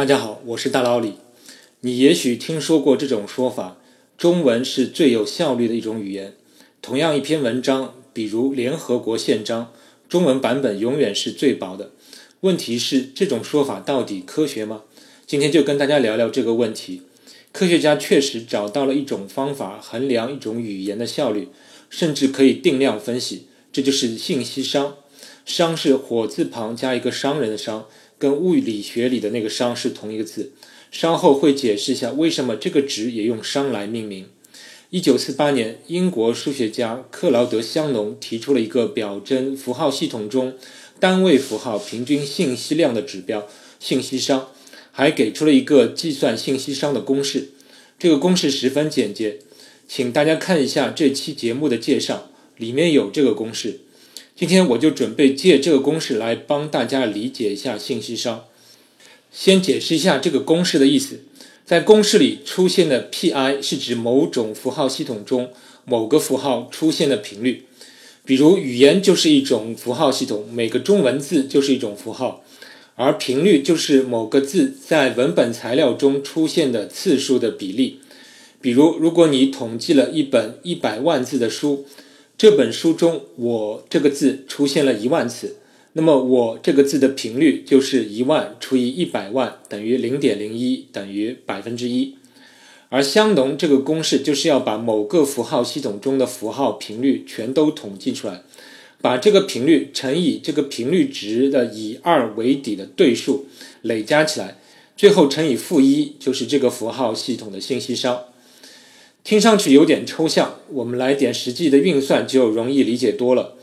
大家好，我是大老李。你也许听说过这种说法：中文是最有效率的一种语言。同样一篇文章，比如联合国宪章，中文版本永远是最薄的。问题是，这种说法到底科学吗？今天就跟大家聊聊这个问题。科学家确实找到了一种方法衡量一种语言的效率，甚至可以定量分析，这就是信息熵。熵是火字旁加一个商人的商。跟物理学里的那个熵是同一个字，稍后会解释一下为什么这个值也用熵来命名。一九四八年，英国数学家克劳德·香农提出了一个表征符号系统中单位符号平均信息量的指标——信息熵，还给出了一个计算信息熵的公式。这个公式十分简洁，请大家看一下这期节目的介绍，里面有这个公式。今天我就准备借这个公式来帮大家理解一下信息熵。先解释一下这个公式的意思，在公式里出现的 pi 是指某种符号系统中某个符号出现的频率。比如语言就是一种符号系统，每个中文字就是一种符号，而频率就是某个字在文本材料中出现的次数的比例。比如，如果你统计了一本一百万字的书。这本书中“我”这个字出现了一万次，那么“我”这个字的频率就是一万除以一百万等于零点零一等于百分之一。而香农这个公式就是要把某个符号系统中的符号频率全都统计出来，把这个频率乘以这个频率值的以二为底的对数累加起来，最后乘以负一，就是这个符号系统的信息熵。听上去有点抽象，我们来点实际的运算就容易理解多了。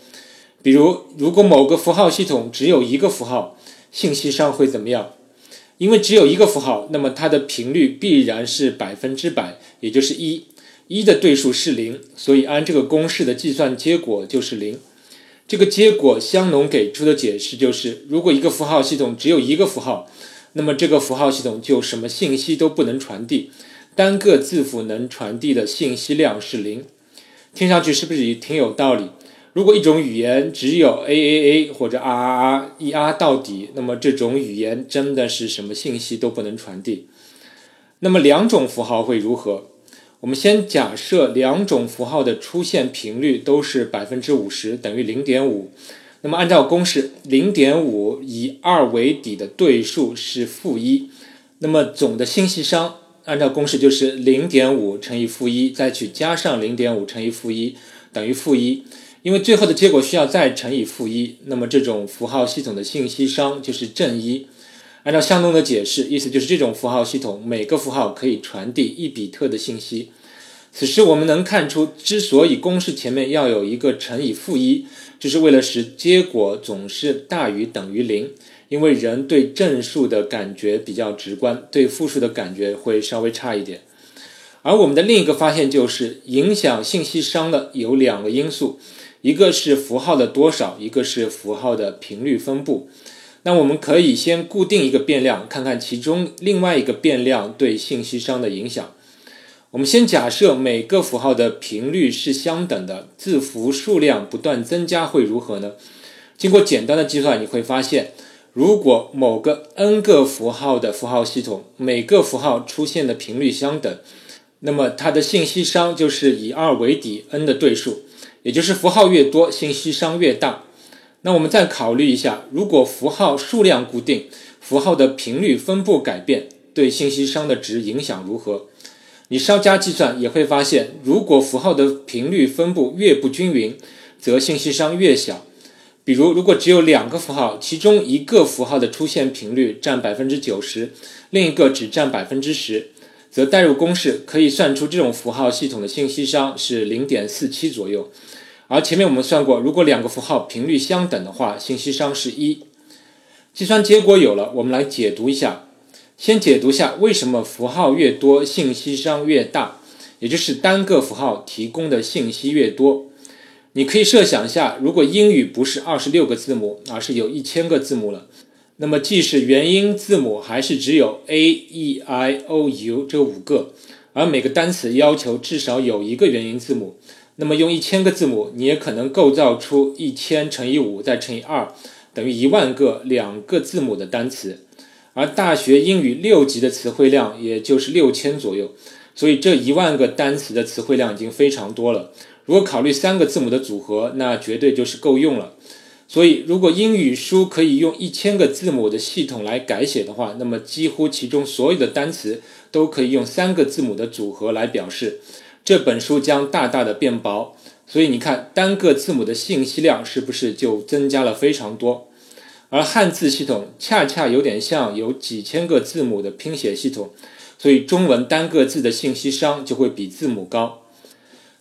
比如，如果某个符号系统只有一个符号，信息上会怎么样？因为只有一个符号，那么它的频率必然是百分之百，也就是一。一的对数是零，所以按这个公式的计算结果就是零。这个结果，香农给出的解释就是：如果一个符号系统只有一个符号，那么这个符号系统就什么信息都不能传递。单个字符能传递的信息量是零，听上去是不是也挺有道理？如果一种语言只有 a a a 或者 r r r 一 r 到底，那么这种语言真的是什么信息都不能传递。那么两种符号会如何？我们先假设两种符号的出现频率都是百分之五十，等于零点五。那么按照公式，零点五以二为底的对数是负一，那么总的信息熵。按照公式就是零点五乘以负一，再去加上零点五乘以负一，等于负一。因为最后的结果需要再乘以负一，那么这种符号系统的信息熵就是正一。按照相同的解释，意思就是这种符号系统每个符号可以传递一比特的信息。此时我们能看出，之所以公式前面要有一个乘以负一，就是为了使结果总是大于等于零。因为人对正数的感觉比较直观，对负数的感觉会稍微差一点。而我们的另一个发现就是，影响信息熵的有两个因素，一个是符号的多少，一个是符号的频率分布。那我们可以先固定一个变量，看看其中另外一个变量对信息熵的影响。我们先假设每个符号的频率是相等的，字符数量不断增加会如何呢？经过简单的计算，你会发现。如果某个 n 个符号的符号系统每个符号出现的频率相等，那么它的信息熵就是以二为底 n 的对数，也就是符号越多，信息熵越大。那我们再考虑一下，如果符号数量固定，符号的频率分布改变，对信息熵的值影响如何？你稍加计算也会发现，如果符号的频率分布越不均匀，则信息熵越小。比如，如果只有两个符号，其中一个符号的出现频率占百分之九十，另一个只占百分之十，则代入公式可以算出这种符号系统的信息熵是零点四七左右。而前面我们算过，如果两个符号频率相等的话，信息熵是一。计算结果有了，我们来解读一下。先解读下为什么符号越多，信息熵越大，也就是单个符号提供的信息越多。你可以设想一下，如果英语不是二十六个字母，而是有一千个字母了，那么即使元音字母还是只有 a e i o u 这五个，而每个单词要求至少有一个元音字母，那么用一千个字母，你也可能构造出一千乘以五再乘以二等于一万个两个字母的单词。而大学英语六级的词汇量也就是六千左右，所以这一万个单词的词汇量已经非常多了。如果考虑三个字母的组合，那绝对就是够用了。所以，如果英语书可以用一千个字母的系统来改写的话，那么几乎其中所有的单词都可以用三个字母的组合来表示。这本书将大大的变薄。所以你看，单个字母的信息量是不是就增加了非常多？而汉字系统恰恰有点像有几千个字母的拼写系统，所以中文单个字的信息商就会比字母高。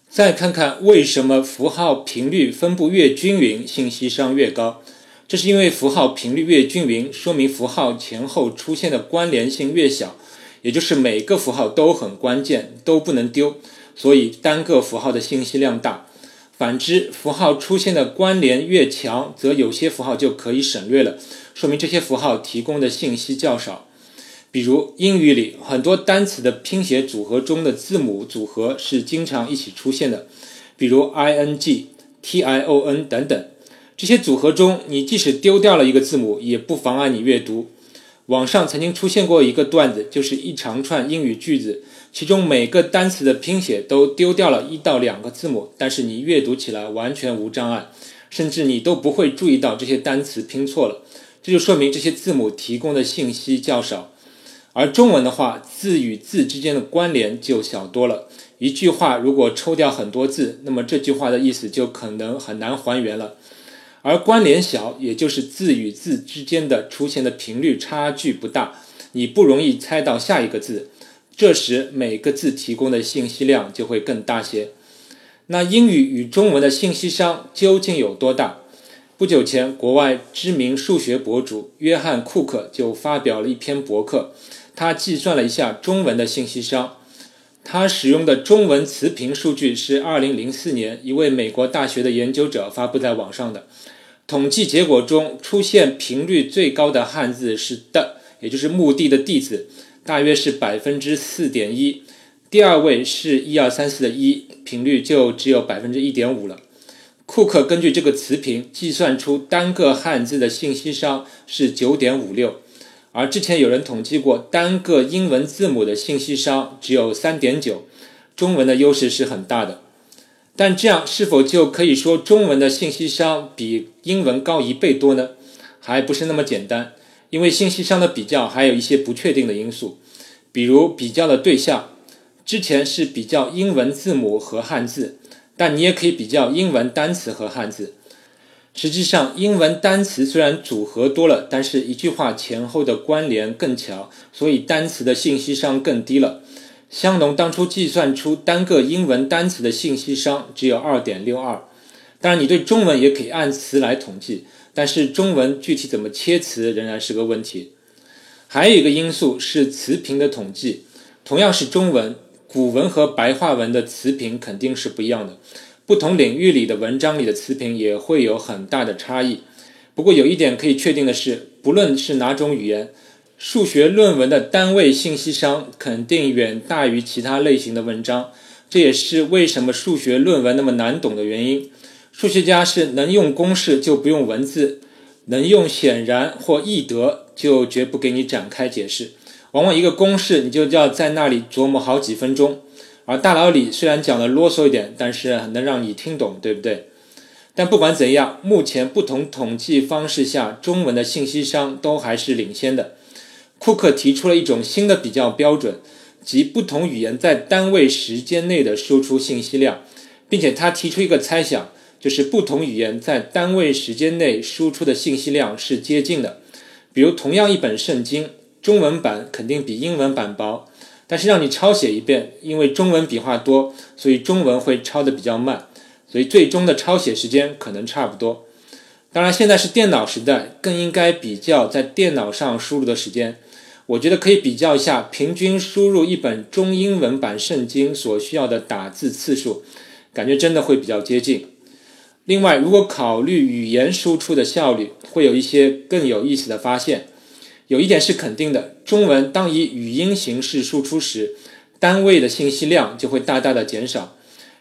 再看看为什么符号频率分布越均匀，信息商越高？这是因为符号频率越均匀，说明符号前后出现的关联性越小，也就是每个符号都很关键，都不能丢，所以单个符号的信息量大。反之，符号出现的关联越强，则有些符号就可以省略了，说明这些符号提供的信息较少。比如英语里很多单词的拼写组合中的字母组合是经常一起出现的，比如 i n g、t i o n 等等。这些组合中，你即使丢掉了一个字母，也不妨碍你阅读。网上曾经出现过一个段子，就是一长串英语句子，其中每个单词的拼写都丢掉了一到两个字母，但是你阅读起来完全无障碍，甚至你都不会注意到这些单词拼错了。这就说明这些字母提供的信息较少。而中文的话，字与字之间的关联就小多了。一句话如果抽掉很多字，那么这句话的意思就可能很难还原了。而关联小，也就是字与字之间的出现的频率差距不大，你不容易猜到下一个字。这时每个字提供的信息量就会更大些。那英语与中文的信息商究竟有多大？不久前，国外知名数学博主约翰·库克就发表了一篇博客。他计算了一下中文的信息商，他使用的中文词频数据是2004年一位美国大学的研究者发布在网上的。统计结果中出现频率最高的汉字是的，也就是墓地的地字，大约是百分之四点一。第二位是一二三四的一，频率就只有百分之一点五了。库克根据这个词频计算出单个汉字的信息商是九点五六。而之前有人统计过，单个英文字母的信息商只有三点九，中文的优势是很大的。但这样是否就可以说中文的信息商比英文高一倍多呢？还不是那么简单，因为信息商的比较还有一些不确定的因素，比如比较的对象，之前是比较英文字母和汉字，但你也可以比较英文单词和汉字。实际上，英文单词虽然组合多了，但是一句话前后的关联更强，所以单词的信息商更低了。香农当初计算出单个英文单词的信息商只有二点六二。当然，你对中文也可以按词来统计，但是中文具体怎么切词仍然是个问题。还有一个因素是词频的统计，同样是中文，古文和白话文的词频肯定是不一样的。不同领域里的文章里的词频也会有很大的差异。不过有一点可以确定的是，不论是哪种语言，数学论文的单位信息商肯定远大于其他类型的文章。这也是为什么数学论文那么难懂的原因。数学家是能用公式就不用文字，能用显然或易得就绝不给你展开解释。往往一个公式你就要在那里琢磨好几分钟。而大脑里虽然讲的啰嗦一点，但是能让你听懂，对不对？但不管怎样，目前不同统计方式下，中文的信息商都还是领先的。库克提出了一种新的比较标准，即不同语言在单位时间内的输出信息量，并且他提出一个猜想，就是不同语言在单位时间内输出的信息量是接近的。比如，同样一本圣经，中文版肯定比英文版薄。但是让你抄写一遍，因为中文笔画多，所以中文会抄的比较慢，所以最终的抄写时间可能差不多。当然，现在是电脑时代，更应该比较在电脑上输入的时间。我觉得可以比较一下平均输入一本中英文版圣经所需要的打字次数，感觉真的会比较接近。另外，如果考虑语言输出的效率，会有一些更有意思的发现。有一点是肯定的，中文当以语音形式输出时，单位的信息量就会大大的减少。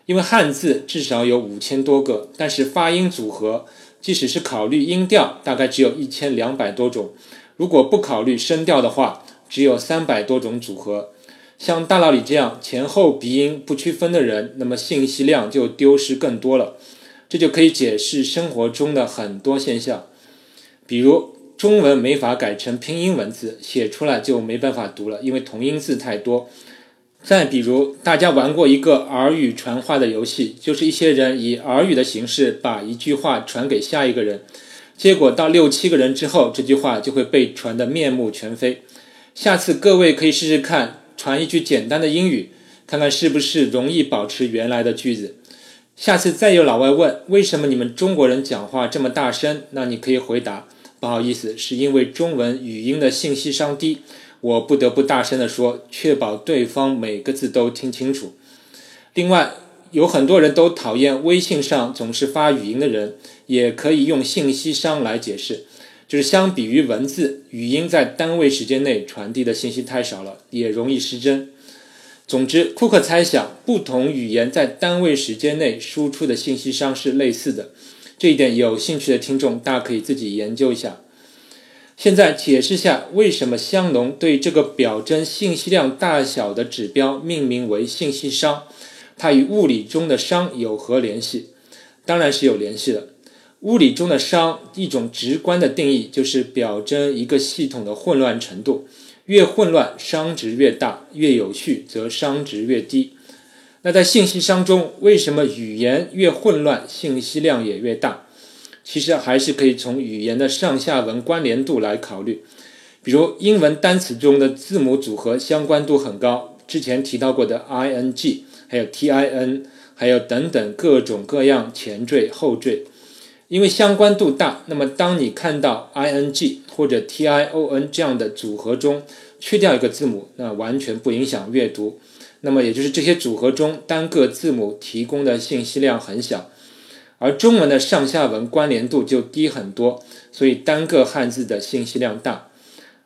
因为汉字至少有五千多个，但是发音组合，即使是考虑音调，大概只有一千两百多种。如果不考虑声调的话，只有三百多种组合。像大老李这样前后鼻音不区分的人，那么信息量就丢失更多了。这就可以解释生活中的很多现象，比如中文没法改成拼音文字，写出来就没办法读了，因为同音字太多。再比如，大家玩过一个耳语传话的游戏，就是一些人以耳语的形式把一句话传给下一个人，结果到六七个人之后，这句话就会被传得面目全非。下次各位可以试试看，传一句简单的英语，看看是不是容易保持原来的句子。下次再有老外问为什么你们中国人讲话这么大声，那你可以回答：不好意思，是因为中文语音的信息商低。我不得不大声地说，确保对方每个字都听清楚。另外，有很多人都讨厌微信上总是发语音的人，也可以用信息商来解释，就是相比于文字，语音在单位时间内传递的信息太少了，也容易失真。总之，库克猜想，不同语言在单位时间内输出的信息商是类似的。这一点有兴趣的听众，大家可以自己研究一下。现在解释下为什么香农对这个表征信息量大小的指标命名为信息商，它与物理中的熵有何联系？当然是有联系的。物理中的熵一种直观的定义就是表征一个系统的混乱程度，越混乱熵值越大，越有序则熵值越低。那在信息商中，为什么语言越混乱信息量也越大？其实还是可以从语言的上下文关联度来考虑，比如英文单词中的字母组合相关度很高，之前提到过的 i n g，还有 t i n，还有等等各种各样前缀后缀，因为相关度大，那么当你看到 i n g 或者 t i o n 这样的组合中去掉一个字母，那完全不影响阅读，那么也就是这些组合中单个字母提供的信息量很小。而中文的上下文关联度就低很多，所以单个汉字的信息量大。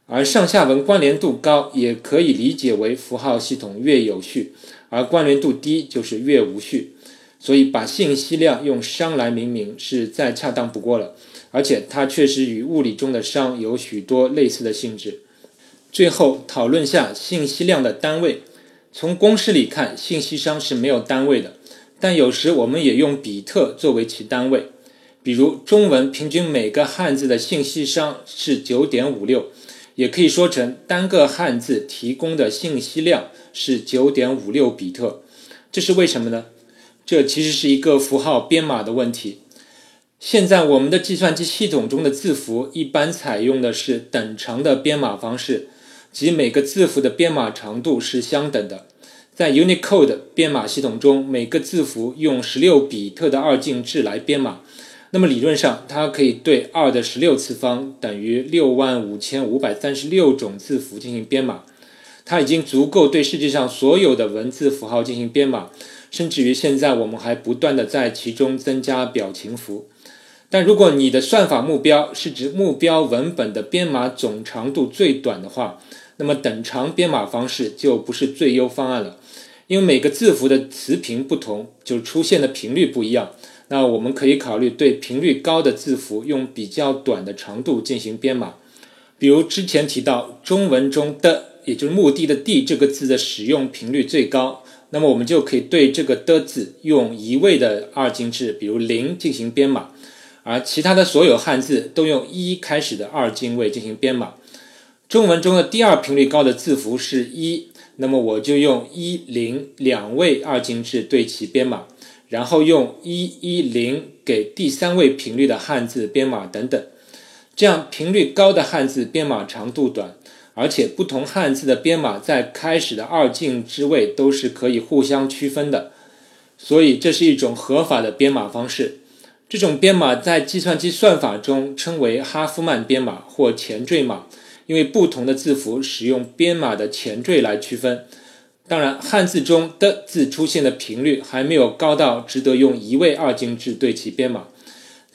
而上下文关联度高，也可以理解为符号系统越有序，而关联度低就是越无序。所以把信息量用熵来命名是再恰当不过了，而且它确实与物理中的熵有许多类似的性质。最后讨论下信息量的单位，从公式里看，信息熵是没有单位的。但有时我们也用比特作为其单位，比如中文平均每个汉字的信息熵是九点五六，也可以说成单个汉字提供的信息量是九点五六比特。这是为什么呢？这其实是一个符号编码的问题。现在我们的计算机系统中的字符一般采用的是等长的编码方式，即每个字符的编码长度是相等的。在 Unicode 编码系统中，每个字符用十六比特的二进制来编码。那么理论上，它可以对二的十六次方等于六万五千五百三十六种字符进行编码。它已经足够对世界上所有的文字符号进行编码，甚至于现在我们还不断的在其中增加表情符。但如果你的算法目标是指目标文本的编码总长度最短的话，那么等长编码方式就不是最优方案了。因为每个字符的词频不同，就出现的频率不一样。那我们可以考虑对频率高的字符用比较短的长度进行编码。比如之前提到中文中的，也就是目的的“地”这个字的使用频率最高，那么我们就可以对这个的字用一位的二进制，比如零进行编码，而其他的所有汉字都用一开始的二进位进行编码。中文中的第二频率高的字符是一。那么我就用一零两位二进制对其编码，然后用一一零给第三位频率的汉字编码等等，这样频率高的汉字编码长度短，而且不同汉字的编码在开始的二进之位都是可以互相区分的，所以这是一种合法的编码方式。这种编码在计算机算法中称为哈夫曼编码或前缀码。因为不同的字符使用编码的前缀来区分，当然汉字中的字出现的频率还没有高到值得用一位二进制对其编码。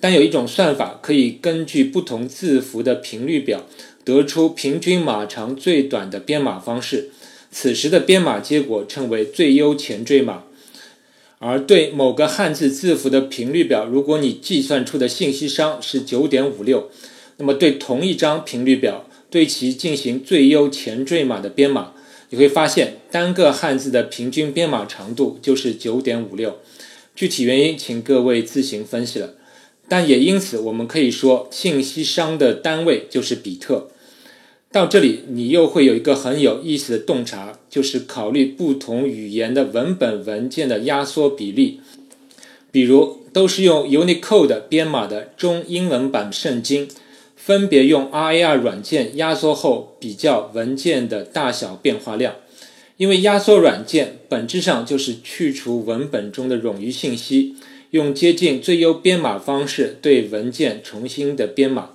但有一种算法可以根据不同字符的频率表得出平均码长最短的编码方式，此时的编码结果称为最优前缀码。而对某个汉字字符的频率表，如果你计算出的信息熵是九点五六，那么对同一张频率表。对其进行最优前缀码的编码，你会发现单个汉字的平均编码长度就是九点五六。具体原因，请各位自行分析了。但也因此，我们可以说，信息商的单位就是比特。到这里，你又会有一个很有意思的洞察，就是考虑不同语言的文本文件的压缩比例。比如，都是用 Unicode 编码的中英文版圣经，分别用 RAR 软件压缩后比较文件的大小变化量。因为压缩软件本质上就是去除文本中的冗余信息，用接近最优编码方式对文件重新的编码。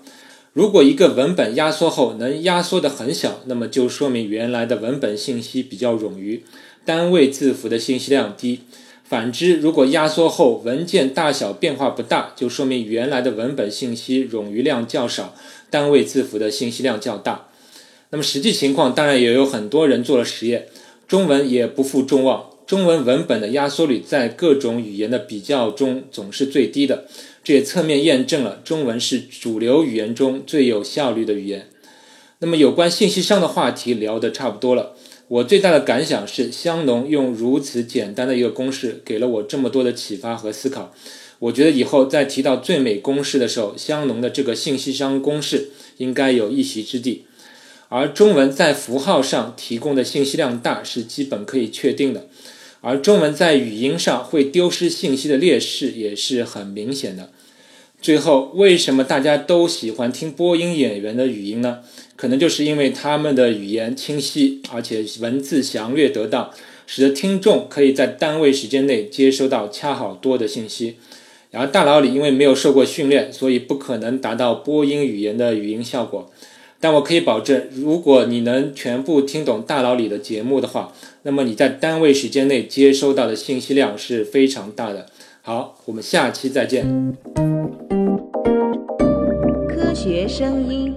如果一个文本压缩后能压缩的很小，那么就说明原来的文本信息比较冗余，单位字符的信息量低。反之，如果压缩后文件大小变化不大，就说明原来的文本信息冗余量较少，单位字符的信息量较大。那么实际情况当然也有很多人做了实验。中文也不负众望，中文文本的压缩率在各种语言的比较中总是最低的，这也侧面验证了中文是主流语言中最有效率的语言。那么有关信息商的话题聊得差不多了，我最大的感想是香农用如此简单的一个公式给了我这么多的启发和思考。我觉得以后在提到最美公式的时候，香农的这个信息商公式应该有一席之地。而中文在符号上提供的信息量大是基本可以确定的，而中文在语音上会丢失信息的劣势也是很明显的。最后，为什么大家都喜欢听播音演员的语音呢？可能就是因为他们的语言清晰，而且文字详略得当，使得听众可以在单位时间内接收到恰好多的信息。然而大脑里因为没有受过训练，所以不可能达到播音语言的语音效果。但我可以保证，如果你能全部听懂大脑里的节目的话，那么你在单位时间内接收到的信息量是非常大的。好，我们下期再见。科学声音。